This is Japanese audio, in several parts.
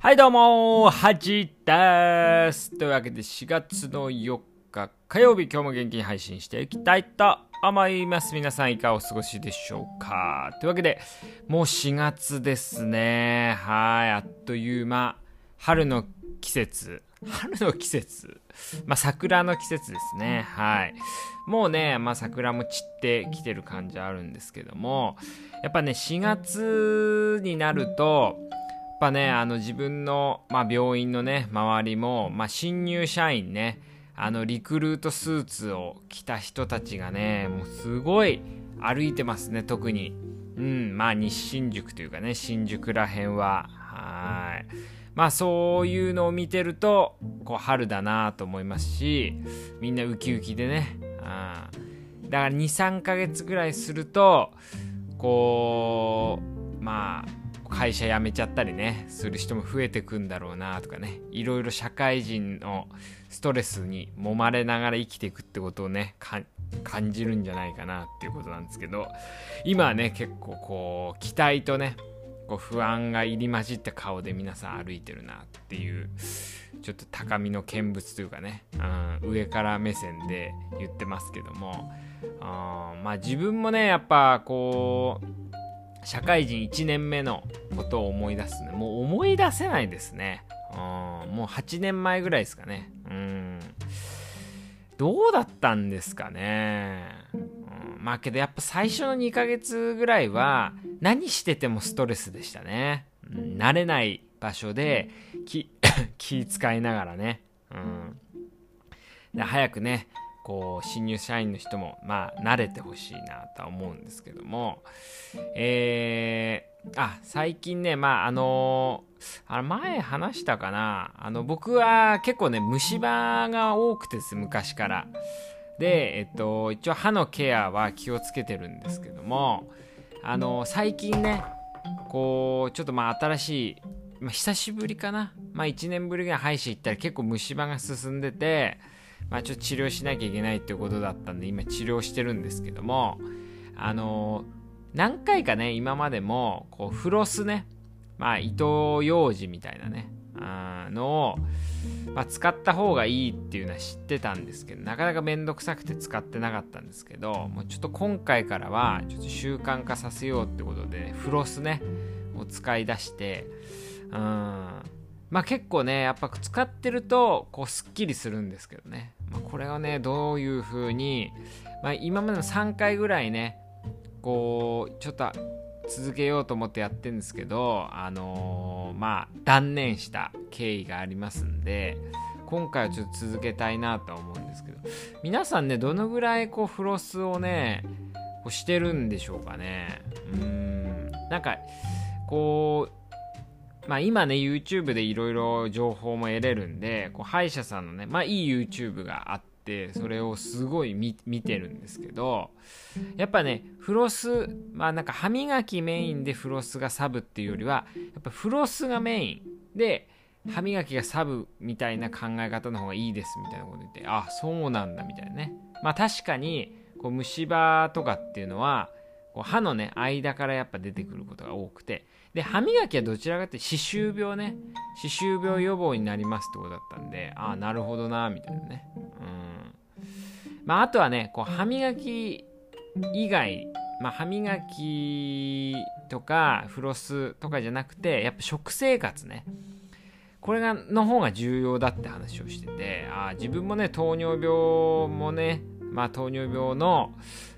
はいどうもはじですというわけで4月の4日火曜日今日も元気に配信していきたいと思います。皆さんいかがお過ごしでしょうか。というわけでもう4月ですね。はいあっという間。春の季節。春の季節？まあ桜の季節ですね。はい。もうねまあ桜も散ってきてる感じあるんですけどもやっぱね4月になるとぱね、あの自分の、まあ、病院のね、周りも、まあ、新入社員ね、あのリクルートスーツを着た人たちがね、もうすごい歩いてますね、特に。うん、まあ日新宿というかね、新宿らへんは。はい。まあそういうのを見てると、こう春だなと思いますし、みんなウキウキでね。あだから2、3ヶ月ぐらいすると、こう、まあ、会社辞めちゃったりねする人も増えてくんだろうなとかね。いろいろ社会人のストレスに揉まれながら生きていくってことをね感じるんじゃないかなっていうことなんですけど今はね結構こう期待とねこう不安が入り混じった顔で皆さん歩いてるなっていうちょっと高みの見物というかね、うん、上から目線で言ってますけども、うん、まあ自分もねやっぱこう社会人1年目のことを思い出すね。もう思い出せないですね。うん、もう8年前ぐらいですかね。うん。どうだったんですかね。うん、まあけどやっぱ最初の2ヶ月ぐらいは何しててもストレスでしたね。うん、慣れない場所で気 気使いながらね。うん。で早くね、こう新入社員の人もまあ慣れてほしいなとは思うんですけども。えー、あ最近ねまああのあ前話したかな。あの僕は結構ね虫歯が多くてです昔から。でえっと一応歯のケアは気をつけてるんですけども。あの最近ねこうちょっとまあ新しいまあ、久しぶりかな、まあ、1年ぶりぐらい歯医者行ったら結構虫歯が進んでてまあ、ちょっと治療しなきゃいけないっていうことだったんで今治療してるんですけどもあの何回かね今までもこうフロスねまあ糸ようじみたいなねあのを、まあ、使った方がいいっていうのは知ってたんですけどなかなかめんどくさくて使ってなかったんですけどもうちょっと今回からはちょっと習慣化させようってことでフロスねを使い出してうんまあ結構ねやっぱ使ってるとこうすっきりするんですけどね、まあ、これをねどういう風に、まあ、今までの3回ぐらいねこうちょっと続けようと思ってやってるんですけどあのー、まあ断念した経緯がありますんで今回はちょっと続けたいなとは思うんですけど。皆さんねどのぐらいこうフロスをねこうしてるんでしょうかね。うん。なんかこうまあ今ね、YouTube でいろいろ情報も得れるんで、こう歯医者さんのね、まあいい YouTube があって、それをすごい見てるんですけど、やっぱね、フロス、まあなんか歯磨きメインでフロスがサブっていうよりは、やっぱフロスがメインで、歯磨きがサブみたいな考え方の方がいいですみたいなこと言って、あ、そうなんだみたいなね。まあ確かに、こう虫歯とかっていうのは、こう歯のね、間からやっぱ出てくることが多くて、で、歯磨きはどちらかって歯周病ね、歯周病予防になりますってことだったんで、ああ、なるほどな、みたいなね。うん。まあ、あとはね、こう、歯磨き以外、まあ、歯磨きとかフロスとかじゃなくて、やっぱ食生活ね。これがの方が重要だって話をしてて、あ自分もね、糖尿病もね、まあ、糖尿病の、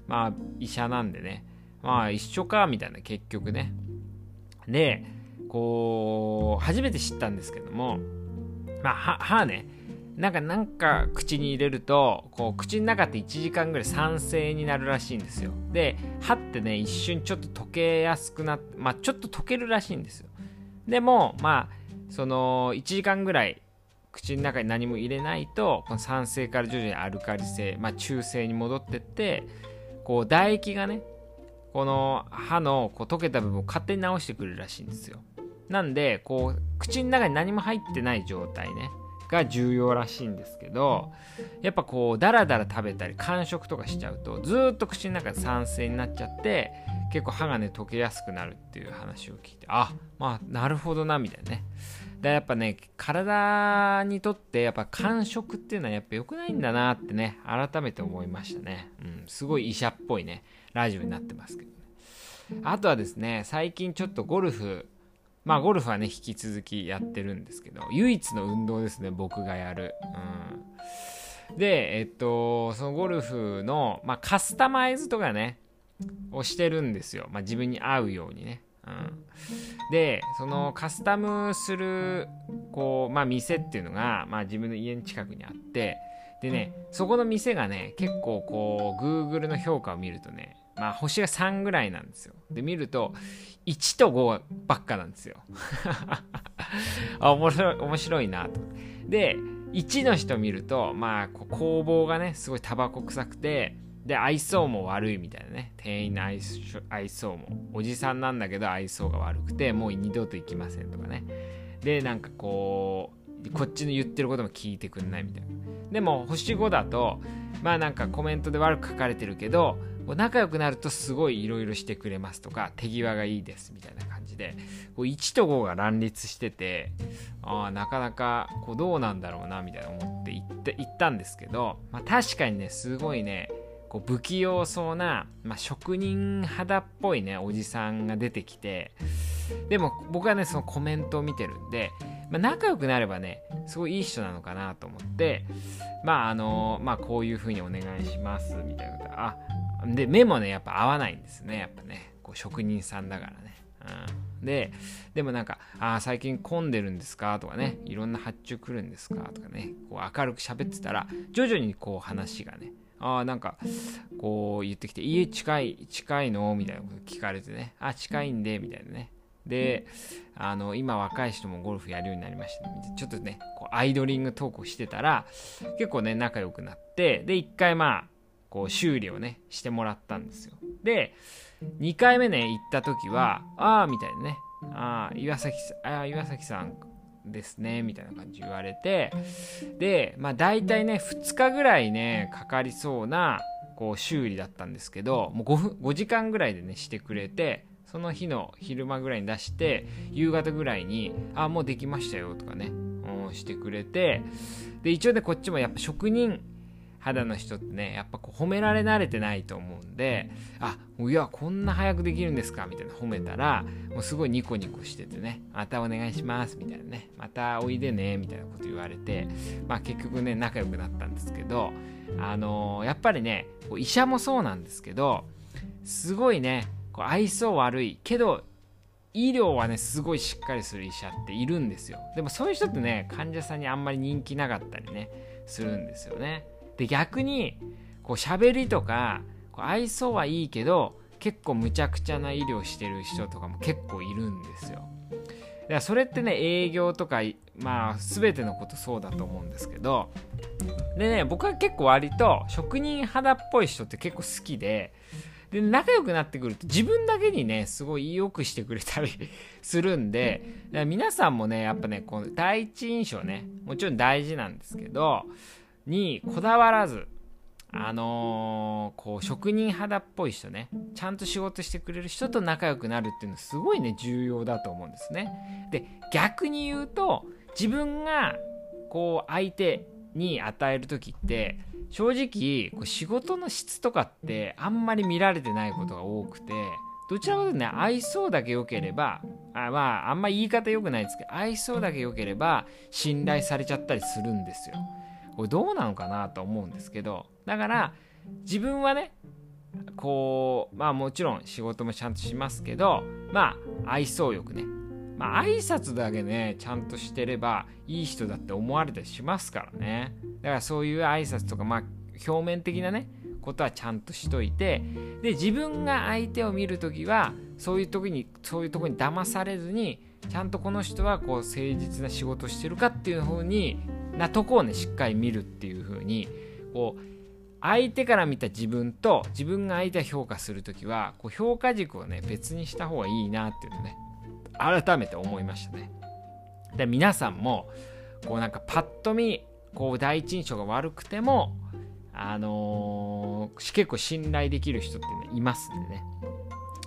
まあ、医者なんでね、まあ、一緒か、みたいな、結局ね。で、こう、初めて知ったんですけども、まあ、歯ね、なんか、なんか口に入れると、こう、口の中って1時間ぐらい酸性になるらしいんですよ。で、歯ってね、一瞬ちょっと溶けやすくなって、まあ、ちょっと溶けるらしいんですよ。でも、まあ、その、1時間ぐらい口の中に何も入れないとこの酸性から徐々にアルカリ性、まあ、中性に戻ってってこう唾液がねこの歯のこう溶けた部分を勝手に直してくれるらしいんですよ。なんでこう口の中に何も入ってない状態ねが重要らしいんですけどやっぱこうダラダラ食べたり間食とかしちゃうとずっと口の中で酸性になっちゃって結構歯がね溶けやすくなるっていう話を聞いてあまあなるほどなみたいなね。でやっぱね体にとってやっぱ間食っていうのはやっぱ良くないんだなってね改めて思いましたね、うん、すごい医者っぽいね。ラジオになってますけどね。あとはですね最近ちょっとゴルフまあゴルフはね引き続きやってるんですけど唯一の運動ですね僕がやる、うん、でえっとそのゴルフの、まあ、カスタマイズとかねをしてるんですよ、まあ、自分に合うようにね、うん、でそのカスタムするこう、まあ、店っていうのが、まあ、自分の家の近くにあってでねそこの店がね結構こう Google の評価を見るとねまあ星が3ぐらいなんですよ。で見ると1と5ばっかなんですよ。あ面白い面白いなと。で1の人見るとまあ工房がねすごいタバコ臭くてで愛想も悪いみたいなね。店員の愛想も。おじさんなんだけど愛想が悪くてもう二度と行きませんとかね。でなんかこうこっちの言ってることも聞いてくんないみたいな。でも星5だとまあなんかコメントで悪く書かれてるけど仲良くなるとすごいいろいろしてくれますとか手際がいいですみたいな感じでこう1と5が乱立しててああなかなかこうどうなんだろうなみたいな思って行っったんですけど、まあ、確かにねすごいねこう不器用そうな、まあ、職人肌っぽいねおじさんが出てきてでも僕はねそのコメントを見てるんで、まあ、仲良くなればねすごいいい人なのかなと思ってまああのまあこういう風にお願いしますみたいなことあで目もねやっぱ合わないんですねやっぱねこう職人さんだからね、うん、ででもなんか「ああ最近混んでるんですか?」とかね「いろんな発注来るんですか?」とかねこう明るく喋ってたら徐々にこう話がねああなんかこう言ってきて「家近い近いの?」みたいなこと聞かれてね「あ近いんで」みたいなねであの今若い人もゴルフやるようになりました、ね、ちょっとねこうアイドリングトークをしてたら結構ね仲良くなってで一回まあこう修理をねしてもらったんですよ。で2回目ね行った時はああみたいなね。ああ岩崎あ岩崎さんですねみたいな感じ言われてでまあ大体ね2日ぐらいねかかりそうなこう修理だったんですけどもう 5, 分5時間ぐらいでねしてくれてその日の昼間ぐらいに出して夕方ぐらいに「あもうできましたよ」とかね、うん、してくれてで一応ねこっちもやっぱ職人肌の人ってねやっぱこう褒められ慣れてないと思うんであいやこんな早くできるんですかみたいな褒めたらもうすごいニコニコしててねまたお願いしますみたいなねまたおいでねみたいなこと言われてまあ結局ね仲良くなったんですけどあのー、やっぱりねこう医者もそうなんですけどすごいねこう愛想悪いけど医療はねすごいしっかりする医者っているんですよ。でもそういう人ってね患者さんにあんまり人気なかったりねするんですよね。で逆にこう喋りとかこう愛想はいいけど結構むちゃくちゃな医療してる人とかも結構いるんですよ。だからそれってね営業とかまあ全てのことそうだと思うんですけどでね僕は結構割と職人肌っぽい人って結構好きでで仲良くなってくると自分だけにねすごい良くしてくれたり するんで皆さんもねやっぱねこの第一印象ねもちろん大事なんですけどにこだわらずあのー、こう職人肌っぽい人ねちゃんと仕事してくれる人と仲良くなるっていうのはすごいね重要だと思うんですね。で逆に言うと自分がこう相手に与える時って正直こう仕事の質とかってあんまり見られてないことが多くてどちらかというとね愛想だけ良ければあまああんまり言い方良くないですけど愛想だけ良ければ信頼されちゃったりするんですよ。これどうなのかなと思うんですけどだから自分はねこうまあもちろん仕事もちゃんとしますけどまあ愛想よくねまあ挨拶だけねちゃんとしてればいい人だって思われたりしますからね。だからそういう挨拶とかまあ表面的なねことはちゃんとしといてで自分が相手を見るときはそういう時にそういうとこに騙されずにちゃんとこの人はこう誠実な仕事してるかっていう風になとこをねしっかり見るっていう風にこう相手から見た自分と自分が相手を評価する時はこう評価軸をね別にした方がいいなっていうのね改めて思いましたね。で皆さんもこうなんかパッと見こう第一印象が悪くてもあのー、結構信頼できる人って、いますんでね。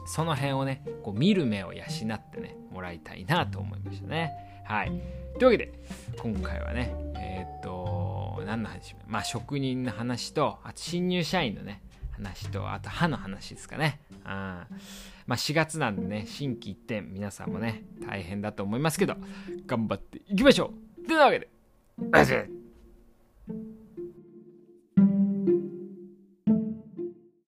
その辺をねこう見る目を養ってねもらいたいなと思いましたね。はい。というわけで今回はねえー、っと何の話まあ職人の話とあと新入社員のね話とあと歯の話ですかね。あまあ4月なんでね心機一転皆さんもね大変だと思いますけど頑張っていきましょう。というわけで